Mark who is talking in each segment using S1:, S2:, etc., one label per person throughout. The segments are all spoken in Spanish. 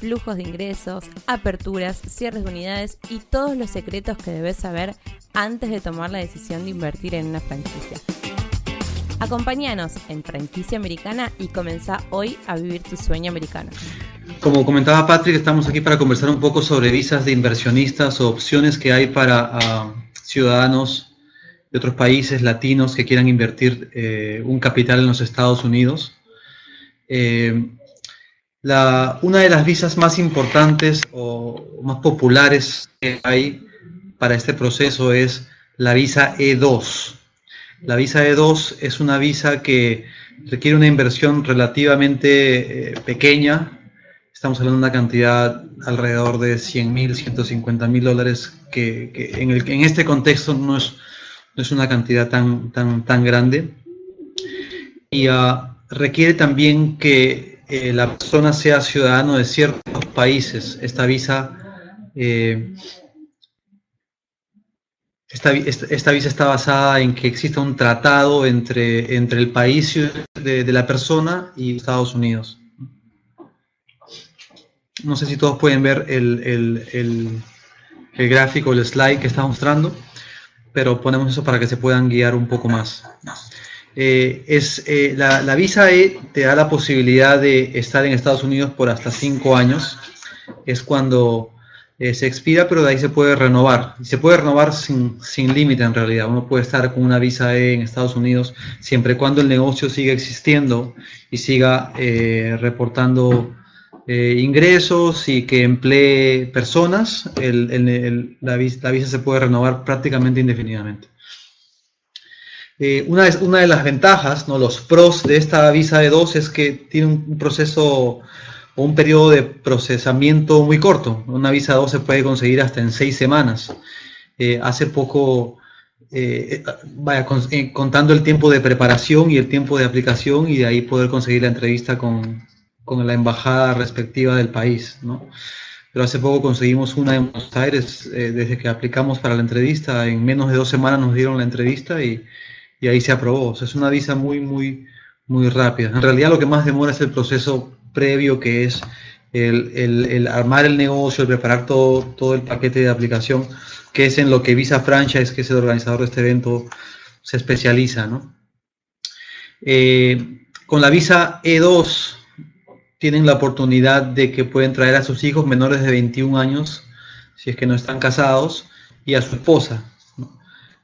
S1: flujos de ingresos, aperturas, cierres de unidades y todos los secretos que debes saber antes de tomar la decisión de invertir en una franquicia. Acompáñanos en Franquicia Americana y comenzá hoy a vivir tu sueño americano.
S2: Como comentaba Patrick, estamos aquí para conversar un poco sobre visas de inversionistas o opciones que hay para uh, ciudadanos de otros países latinos que quieran invertir eh, un capital en los Estados Unidos. Eh, una de las visas más importantes o más populares que hay para este proceso es la visa E2. La visa E2 es una visa que requiere una inversión relativamente eh, pequeña. Estamos hablando de una cantidad alrededor de 100 mil, 150 mil dólares, que, en, este contexto no es, una cantidad tan, grande. Y uh, requiere también que la persona sea ciudadano de ciertos países. Esta visa, eh, esta, visa está basada en que exista un tratado entre, entre el país de, la persona y Estados Unidos. No sé si todos pueden ver el, el, el gráfico, el slide que está mostrando, pero ponemos eso para que se puedan guiar un poco más. Eh, es, eh, la, visa E te da la posibilidad de estar en Estados Unidos por hasta cinco años. Es cuando eh, se expira, pero de ahí se puede renovar. Se puede renovar sin, sin límite en realidad. Uno puede estar con una visa E en Estados Unidos siempre y cuando el negocio siga existiendo y siga eh, reportando eh, ingresos y que emplee personas. El, el, la, visa, la visa se puede renovar prácticamente indefinidamente. Eh, una, de, de, las ventajas, ¿no? los pros de esta visa E2 es que tiene un proceso o un periodo de procesamiento muy corto. Una visa 2 se puede conseguir hasta en seis semanas. Eh, hace poco, eh, eh, contando el tiempo de preparación y el tiempo de aplicación y de ahí poder conseguir la entrevista con, la embajada respectiva del país. Pero hace poco conseguimos una en Buenos Aires, desde que aplicamos para la entrevista, en menos de dos semanas nos dieron la entrevista y y ahí se aprobó. Es una visa muy, muy, muy rápida. En realidad lo que más demora es el proceso previo, que es el, el, el armar el negocio, el preparar todo, todo el paquete de aplicación, que es en lo que Visa Franchise, que es el organizador de este evento, se especializa. ¿no? Eh, con la visa E2 tienen la oportunidad de que pueden traer a sus hijos menores de 21 años, si es que no están casados, y a su esposa.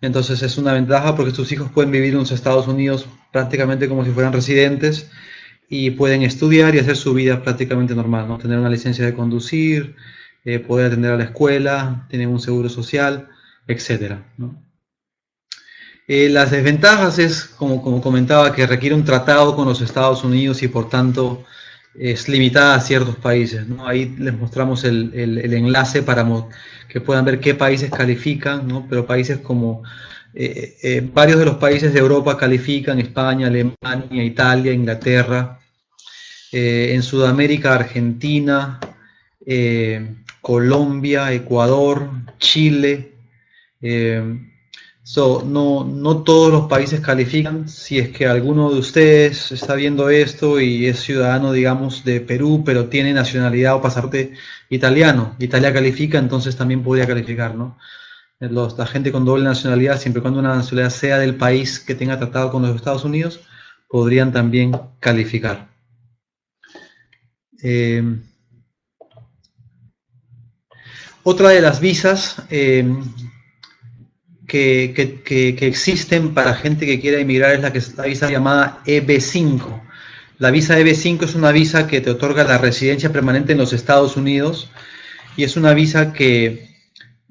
S2: Entonces es una ventaja porque tus hijos pueden vivir en los Estados Unidos prácticamente como si fueran residentes y pueden estudiar y hacer su vida prácticamente normal, ¿no? Tener una licencia de conducir, eh, poder atender a la escuela, tener un seguro social, ¿no? eh, las desventajas es, como, como, comentaba, que requiere un tratado con los Estados Unidos y por tanto es limitada a ciertos países. ¿no? Ahí les mostramos el, el, enlace para que puedan ver qué países califican, ¿no? pero países como eh, eh, varios de los países de Europa califican, España, Alemania, Italia, Inglaterra, eh, en Sudamérica, Argentina, Colombia, Ecuador, Chile. So, no, todos los países califican. Si es que alguno de ustedes está viendo esto y es ciudadano, digamos, de Perú, pero tiene nacionalidad o pasaporte italiano, Italia califica, entonces también podría calificar, ¿no? Los, la gente con doble nacionalidad, siempre y cuando una nacionalidad sea del país que tenga tratado con los Estados Unidos, podrían también calificar. Eh, otra de las visas eh, que, existen para gente que quiera emigrar es la, que la visa llamada EB5. La visa EB5 es una visa que te otorga la residencia permanente en los Estados Unidos y es una visa que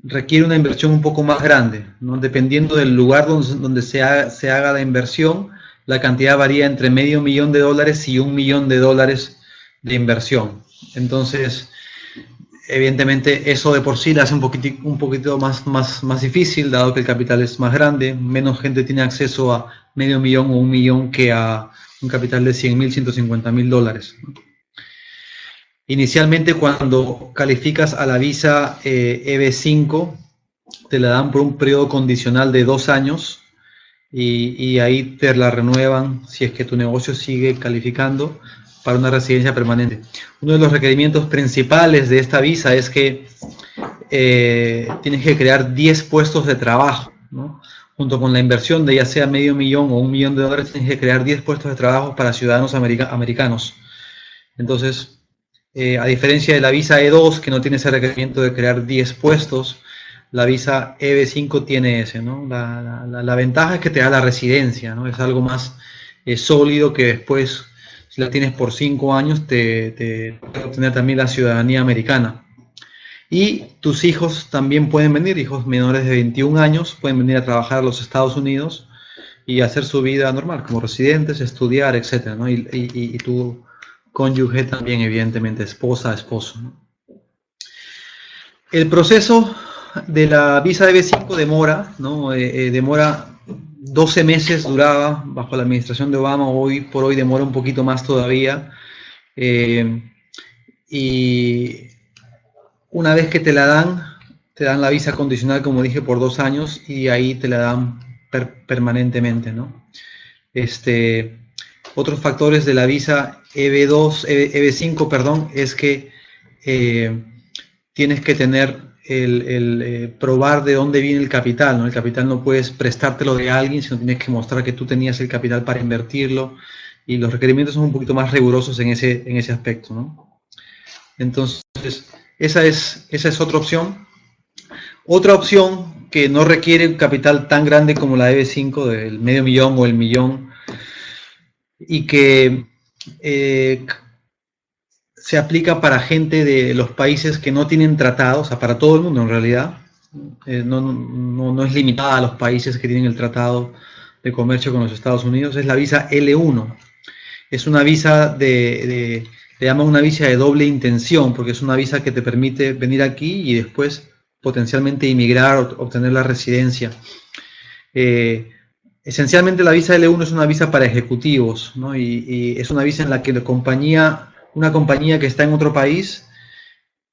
S2: requiere una inversión un poco más grande. Dependiendo del lugar donde, se haga la inversión, la cantidad varía entre medio millón de dólares y un millón de dólares de inversión. Entonces, evidentemente eso de por sí le hace un poquito, más, difícil, dado que el capital es más grande, menos gente tiene acceso a medio millón o un millón que a un capital de 100 mil, 150 mil dólares. Inicialmente cuando calificas a la visa eh, EB5, te la dan por un periodo condicional de dos años y, y, ahí te la renuevan si es que tu negocio sigue calificando para una residencia permanente. Uno de los requerimientos principales de esta visa es que eh, tienes que crear 10 puestos de trabajo, ¿no? junto con la inversión de ya sea medio millón o un millón de dólares, tienes que crear 10 puestos de trabajo para ciudadanos america americanos. Entonces, eh, a diferencia de la visa E2, que no tiene ese requerimiento de crear 10 puestos, la visa EB5 tiene ese, ¿no? La, ventaja es que te da la residencia, ¿no? Es algo más eh, sólido que después, si la tienes por 5 años, te, te obtener también la ciudadanía americana. Y tus hijos también pueden venir, hijos menores de 21 años, pueden venir a trabajar a los Estados Unidos y hacer su vida normal, como residentes, estudiar, etc. Y, tú cónyuge también, evidentemente, esposa, esposo. El proceso de la visa de B5 demora, ¿no? Eh, eh, demora 12 meses, duraba bajo la administración de Obama, hoy por hoy demora un poquito más todavía. Eh, y una vez que te la dan, te dan la visa condicional, como dije, por dos años y ahí te la dan per permanentemente, ¿no? Este, otros factores de la visa EB2, EB5, perdón, es que eh, tienes que tener el, eh, probar de dónde viene el capital, ¿no? El capital no puedes prestártelo de alguien, sino tienes que mostrar que tú tenías el capital para invertirlo y los requerimientos son un poquito más rigurosos en ese, en ese aspecto, ¿no? Entonces, esa es, esa es otra opción. Otra opción que no requiere un capital tan grande como la EB5, del medio millón o el millón, y que eh, se aplica para gente de los países que no tienen tratados, o sea, para todo el mundo en realidad. Eh, no, no, no, es limitada a los países que tienen el tratado de comercio con los Estados Unidos, es la visa L1. Es una visa de, le una visa de doble intención, porque es una visa que te permite venir aquí y después potencialmente inmigrar o obtener la residencia. Eh, Esencialmente la visa L1 es una visa para ejecutivos, ¿no? y, es una visa en la que la compañía, una compañía que está en otro país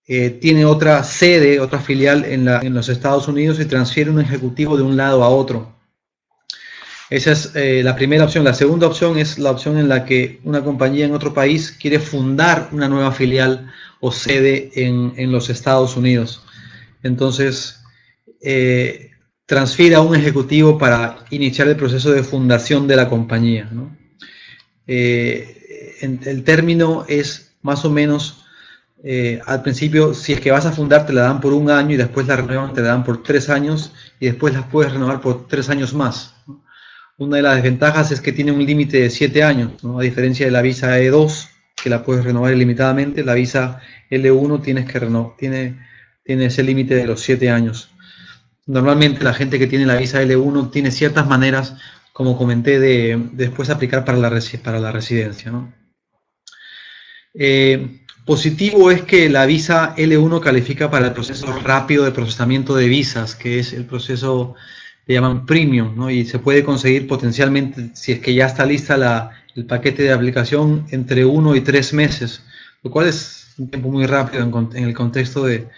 S2: eh, tiene otra sede, otra filial en, los Estados Unidos y transfiere un ejecutivo de un lado a otro. Esa es eh, la primera opción. La segunda opción es la opción en la que una compañía en otro país quiere fundar una nueva filial o sede en, los Estados Unidos. Entonces, eh, transfiere a un ejecutivo para iniciar el proceso de fundación de la compañía. Eh, el término es más o menos, eh, al principio, si es que vas a fundar, te la dan por un año y después la renuevan, te la dan por tres años y después las puedes renovar por tres años más. Una de las desventajas es que tiene un límite de siete años, ¿no? a diferencia de la visa E2, que la puedes renovar ilimitadamente, la visa L1 tienes que tiene, tiene ese límite de los siete años. Normalmente la gente que tiene la visa L1 tiene ciertas maneras, como comenté, de, de después aplicar para la, residencia. Eh, positivo es que la visa L1 califica para el proceso rápido de procesamiento de visas, que es el proceso que llaman premium, ¿no? y se puede conseguir potencialmente, si es que ya está lista el paquete de aplicación, entre uno y tres meses, lo cual es un tiempo muy rápido en, el contexto de,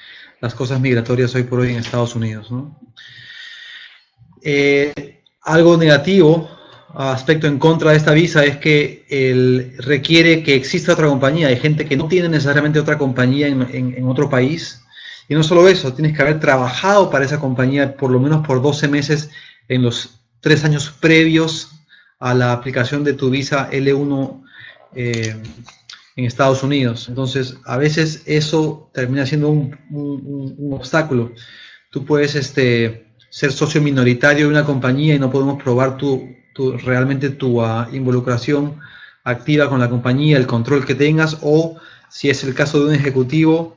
S2: las cosas migratorias hoy por hoy en Estados Unidos. Eh, algo negativo, aspecto en contra de esta visa, es que el, requiere que exista otra compañía. Hay gente que no tiene necesariamente otra compañía en, en, en, otro país. Y no solo eso, tienes que haber trabajado para esa compañía por lo menos por 12 meses en los tres años previos a la aplicación de tu visa L1 eh, en Estados Unidos. Entonces, a veces eso termina siendo un, un, un obstáculo. Tú puedes este, ser socio minoritario de una compañía y no podemos probar tu, realmente tu uh, involucración activa con la compañía, el control que tengas, o si es el caso de un ejecutivo,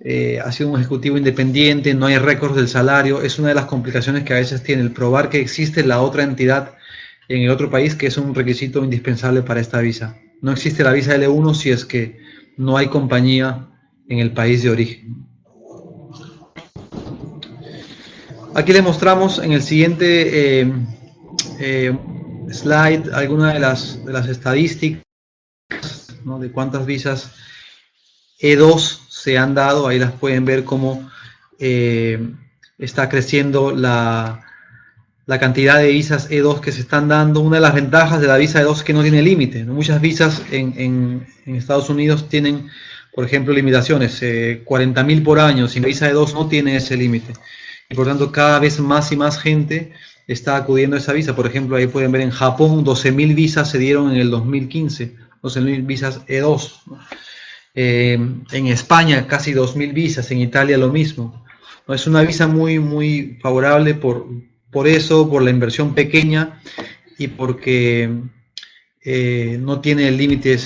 S2: eh, ha sido un ejecutivo independiente, no hay récords del salario, es una de las complicaciones que a veces tiene el probar que existe la otra entidad en el otro país, que es un requisito indispensable para esta visa no existe la visa L1 si es que no hay compañía en el país de origen. Aquí les mostramos en el siguiente eh, eh, slide algunas de las, de las estadísticas de cuántas visas E2 se han dado. Ahí las pueden ver cómo eh, está creciendo la, cantidad de visas E2 que se están dando. Una de las ventajas de la visa E2 es que no tiene límite. Muchas visas en, en, Estados Unidos tienen, por ejemplo, limitaciones, eh, 40.000 por año. Sin la visa E2 no tiene ese límite. Y por tanto, cada vez más y más gente está acudiendo a esa visa. Por ejemplo, ahí pueden ver en Japón 12.000 visas se dieron en el 2015, 12.000 visas E2. Eh, en España casi 2.000 visas, en Italia lo mismo. ¿no? Es una visa muy, muy favorable por, por eso, por la inversión pequeña y porque eh, no tiene límites.